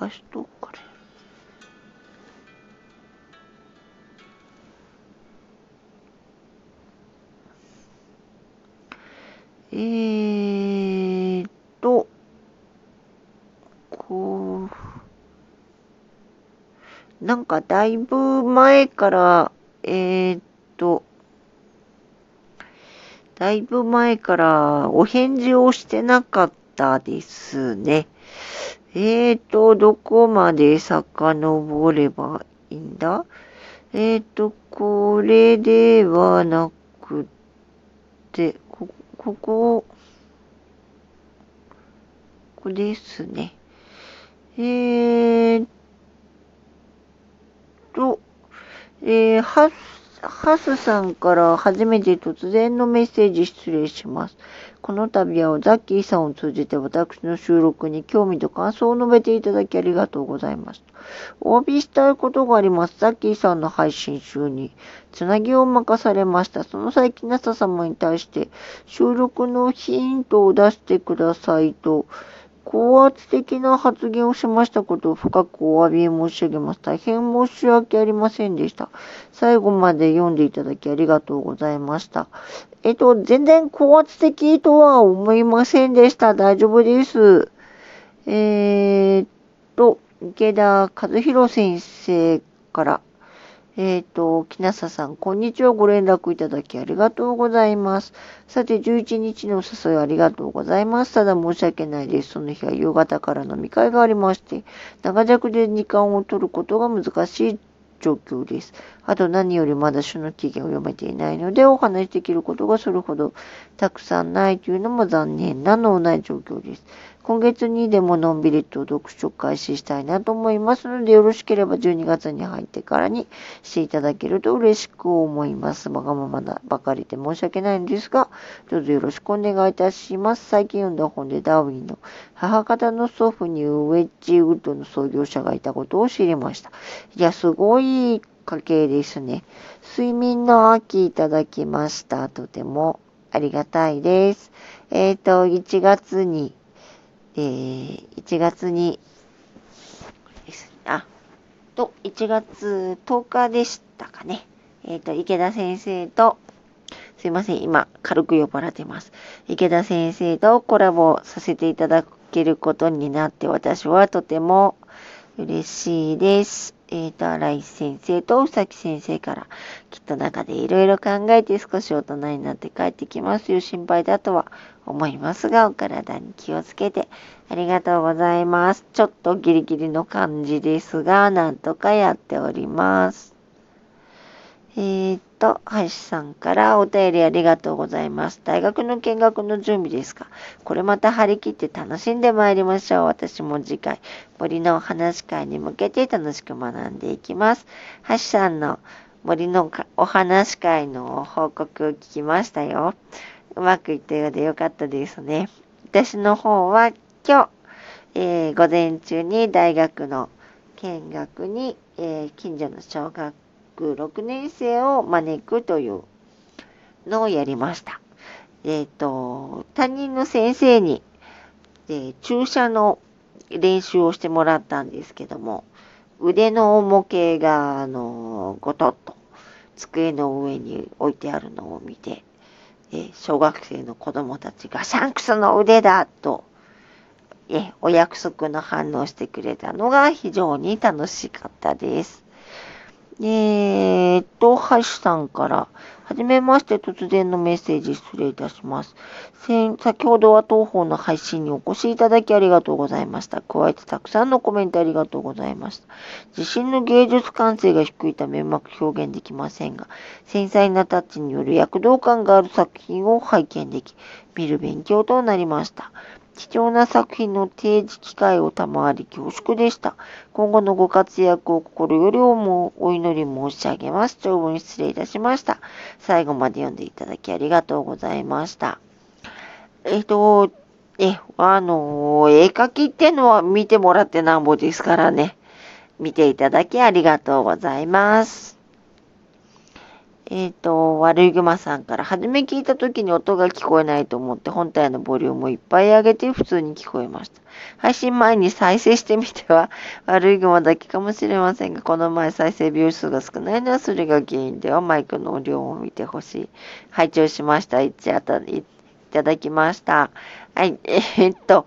かしとくから。えーっと、こう、なんかだいぶ前から、えーっと、だいぶ前からお返事をしてなかったですね。えーと、どこまで遡ればいいんだ？えーと、これではなくて、こ、ここ、ここですね。えーと、えー、はハスさんから初めて突然のメッセージ失礼します。この度はザッキーさんを通じて私の収録に興味と感想を述べていただきありがとうございます。お詫びしたいことがあります。ザッキーさんの配信中につなぎを任されました。その際、木下様に対して収録のヒントを出してくださいと高圧的な発言をしましたことを深くお詫び申し上げます。大変申し訳ありませんでした。最後まで読んでいただきありがとうございました。えっと、全然高圧的とは思いませんでした。大丈夫です。えー、っと、池田和弘先生から、えっ、ー、と、木なささん、こんにちは。ご連絡いただきありがとうございます。さて、11日のお誘いありがとうございます。ただ申し訳ないです。その日は夕方から飲み会がありまして、長尺で時間を取ることが難しい状況です。あと何よりまだ書の期限を読めていないので、お話しできることがそれほどたくさんないというのも残念なのない状況です。今月にでものんびりと読書開始したいなと思いますので、よろしければ12月に入ってからにしていただけると嬉しく思います。わがままなばかりで申し訳ないんですが、どうぞよろしくお願いいたします。最近読んだ本でダーウィンの母方の祖父にウェッジウッドの創業者がいたことを知りました。いや、すごい家系ですね。睡眠の秋いただきました。とてもありがたいです。えっ、ー、と、1月にえー、1月に、あ、と、1月10日でしたかね。えっ、ー、と、池田先生と、すいません、今、軽く酔っ払ってます。池田先生とコラボさせていただけることになって、私はとても嬉しいです。えっ、ー、と、荒井先生と宇崎先生から、きっと中でいろいろ考えて少し大人になって帰ってきますよ。心配だとは思いますが、お体に気をつけて、ありがとうございます。ちょっとギリギリの感じですが、なんとかやっております。えー、とと、橋さんからお便りありがとうございます。大学の見学の準備ですか？これまた張り切って楽しんで参りましょう。私も次回、森のお話会に向けて楽しく学んでいきます。橋さんの森のお話会の報告を聞きましたよ。うまくいったようでよかったですね。私の方は今日、えー、午前中に大学の見学に、えー、近所の小学校6年生を招くというのをやりました。えっ、ー、と、担任の先生に、えー、注射の練習をしてもらったんですけども、腕の重計が、あの、ごとっと机の上に置いてあるのを見て、え小学生の子供たちがシャンクスの腕だと、えお約束の反応してくれたのが非常に楽しかったです。えー、っと、橋さんから、はじめまして突然のメッセージ失礼いたします。先ほどは当方の配信にお越しいただきありがとうございました。加えてたくさんのコメントありがとうございました。自身の芸術感性が低いためうまく表現できませんが、繊細なタッチによる躍動感がある作品を拝見でき、見る勉強となりました。貴重な作品の提示機会を賜り恐縮でした。今後のご活躍を心よりもお祈り申し上げます。長文失礼いたしました。最後まで読んでいただきありがとうございました。えっと、え、あの、絵描きってのは見てもらってなんぼですからね。見ていただきありがとうございます。えっ、ー、と、悪いグマさんから、初め聞いた時に音が聞こえないと思って本体のボリュームをいっぱい上げて普通に聞こえました。配信前に再生してみては、悪いグマだけかもしれませんが、この前再生秒数が少ないのはそれが原因ではマイクの量を見てほしい。拝聴しました。一あたり、いただきました。はい、えー、っと、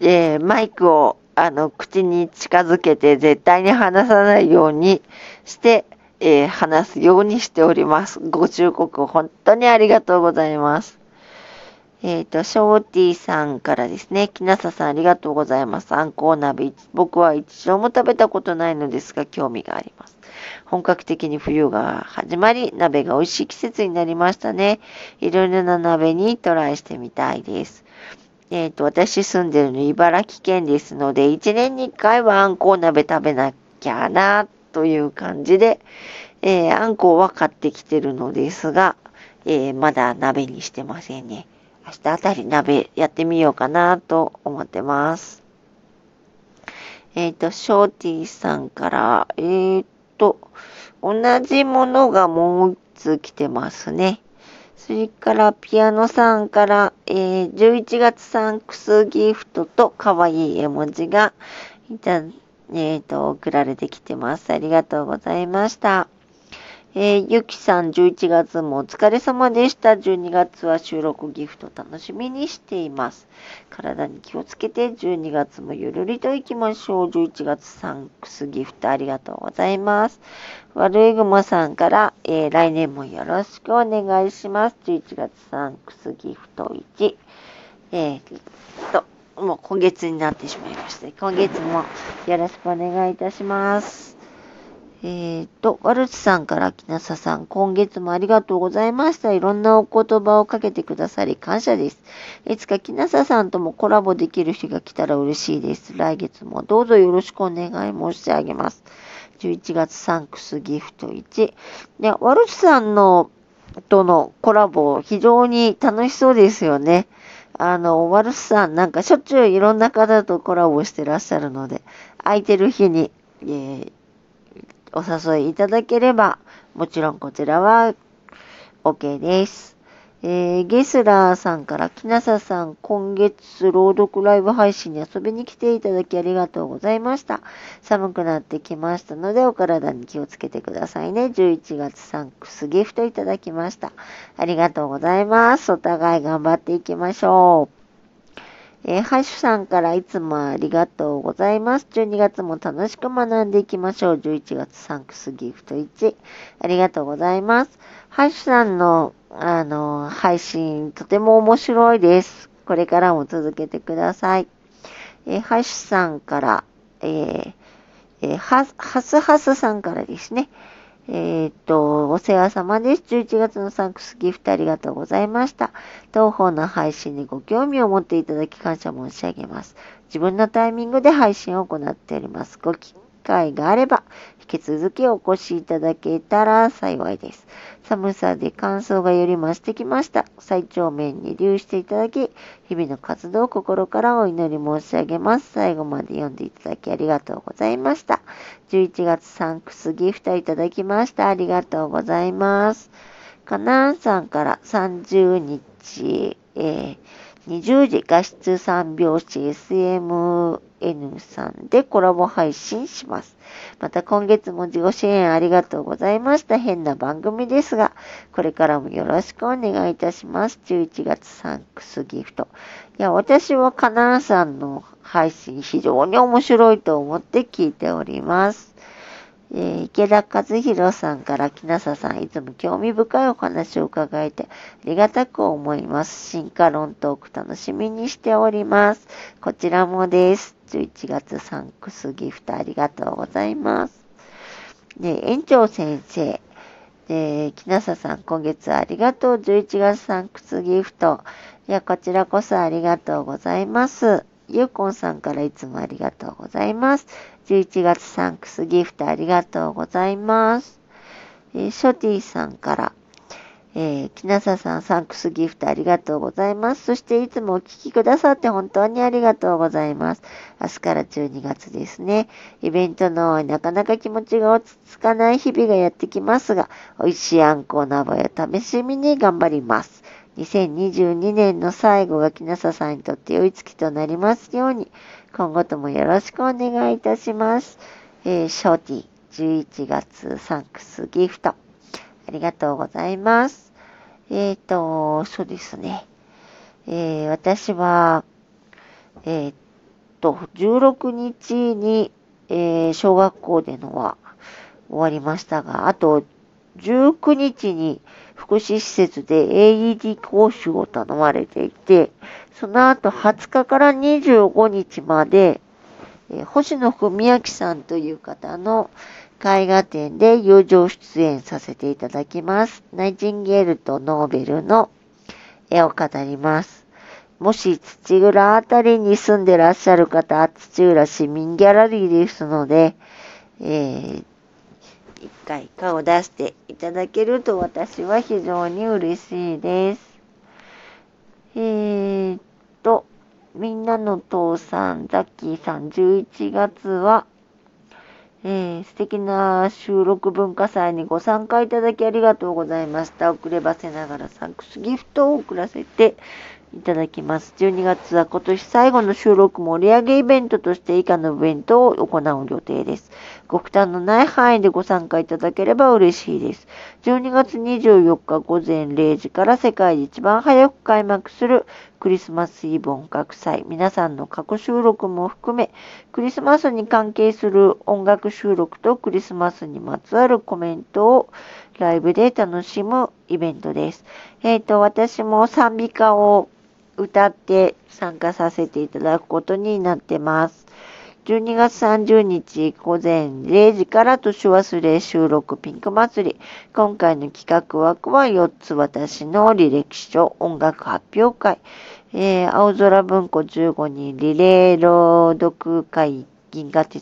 えー、マイクをあの口に近づけて絶対に話さないようにして、えー、話すようにしております。ご忠告本当にありがとうございます。えっ、ー、と、ショーティーさんからですね、きなささんありがとうございます。あんこう鍋、僕は一度も食べたことないのですが、興味があります。本格的に冬が始まり、鍋が美味しい季節になりましたね。いろいろな鍋にトライしてみたいです。えっ、ー、と、私住んでるの茨城県ですので、一年に一回はあんこう鍋食べなきゃな、という感じで、えー、あんこは買ってきてるのですが、えー、まだ鍋にしてませんね。明日あたり鍋やってみようかなと思ってます。えっ、ー、と、ショーティーさんから、えっ、ー、と、同じものがもう一つ来てますね。それからピアノさんから、えー、11月サンクスギフトと可愛い絵文字がいたえっ、ー、と、送られてきてます。ありがとうございました。えー、ゆきさん11月もお疲れ様でした。12月は収録ギフト楽しみにしています。体に気をつけて12月もゆるりと行きましょう。11月サンクスギフトありがとうございます。悪いぐもさんから、えー、来年もよろしくお願いします。11月サンクスギフト1。えー、と、もう今月になってしまいました。今月もよろしくお願いいたします。えっ、ー、と、ワルツさんから木下さん、今月もありがとうございました。いろんなお言葉をかけてくださり感謝です。いつか木下さんともコラボできる日が来たら嬉しいです。来月もどうぞよろしくお願い申し上げます。11月サンクスギフト1。で、ワルツさんのとのコラボ、非常に楽しそうですよね。あの、ワルスさんなんかしょっちゅういろんな方とコラボしてらっしゃるので、空いてる日に、えー、お誘いいただければ、もちろんこちらは OK です。えー、ゲスラーさんから、きなささん、今月朗読ライブ配信に遊びに来ていただきありがとうございました。寒くなってきましたので、お体に気をつけてくださいね。11月サンクスギフトいただきました。ありがとうございます。お互い頑張っていきましょう。えー、ハッシュさんからいつもありがとうございます。12月も楽しく学んでいきましょう。11月サンクスギフト1。ありがとうございます。ハッシュさんのあの、配信、とても面白いです。これからも続けてください。えー、ハッシュさんから、えー、えー、ハスハスさんからですね。えー、っと、お世話様です。11月のサンクスギフトありがとうございました。当方の配信にご興味を持っていただき感謝申し上げます。自分のタイミングで配信を行っております。ご会があれば、引き続きお越しいただけたら幸いです。寒さで乾燥がより増してきました。最長面に留していただき、日々の活動を心からお祈り申し上げます。最後まで読んでいただきありがとうございました。11月サンクスギフトいただきました。ありがとうございます。かなーさんから30日、えー、20時画質3拍子 SM N さんでコラボ配信します。また今月も自己支援ありがとうございました。変な番組ですが、これからもよろしくお願いいたします。11月サンクスギフト。いや、私はカナンさんの配信非常に面白いと思って聞いております。えー、池田和弘さんから木下さん、いつも興味深いお話を伺えてありがたく思います。進化論トーク楽しみにしております。こちらもです。11月サンクスギフトありがとうございます。で、園長先生。で、木下さん、今月ありがとう。11月サンクスギフト。いや、こちらこそありがとうございます。ゆうこんさんからいつもありがとうございます。11月サンクスギフトありがとうございます。えー、ショティさんから、えー、きなささん、サンクスギフトありがとうございます。そしていつもお聞きくださって本当にありがとうございます。明日から12月ですね。イベントのなかなか気持ちが落ち着かない日々がやってきますが、美味しいあんこうなどや試しみに頑張ります。2022年の最後がきなささんにとって良い月となりますように、今後ともよろしくお願いいたします。えー、ショーティー11月サンクスギフト。ありがとうございます。えっ、ー、と、そうですね。えー、私は、えっ、と、16日に、え、小学校でのは終わりましたが、あと、19日に福祉施設で AED 講習を頼まれていて、その後20日から25日まで、え、星野文明さんという方の、絵画展で友情出演させていただきます。ナイチンゲールとノーベルの絵を語ります。もし土浦あたりに住んでらっしゃる方、土浦市民ギャラリーですので、えー、一回顔出していただけると私は非常に嬉しいです。えーと、みんなの父さん、ザッキーさん、11月は、えー、素敵な収録文化祭にご参加いただきありがとうございました。遅ればせながらサンクスギフトを送らせていただきます。12月は今年最後の収録盛り上げイベントとして以下のイベントを行う予定です。ご負担のない範囲でご参加いただければ嬉しいです。12月24日午前0時から世界で一番早く開幕するクリスマスイブ音楽祭。皆さんの過去収録も含め、クリスマスに関係する音楽収録とクリスマスにまつわるコメントをライブで楽しむイベントです。えっ、ー、と、私も賛美歌を歌って参加させていただくことになってます。12月30日午前0時から年忘れ収録ピンク祭り。今回の企画枠は4つ私の履歴書音楽発表会。えー、青空文庫15人リレー朗読会銀河鉄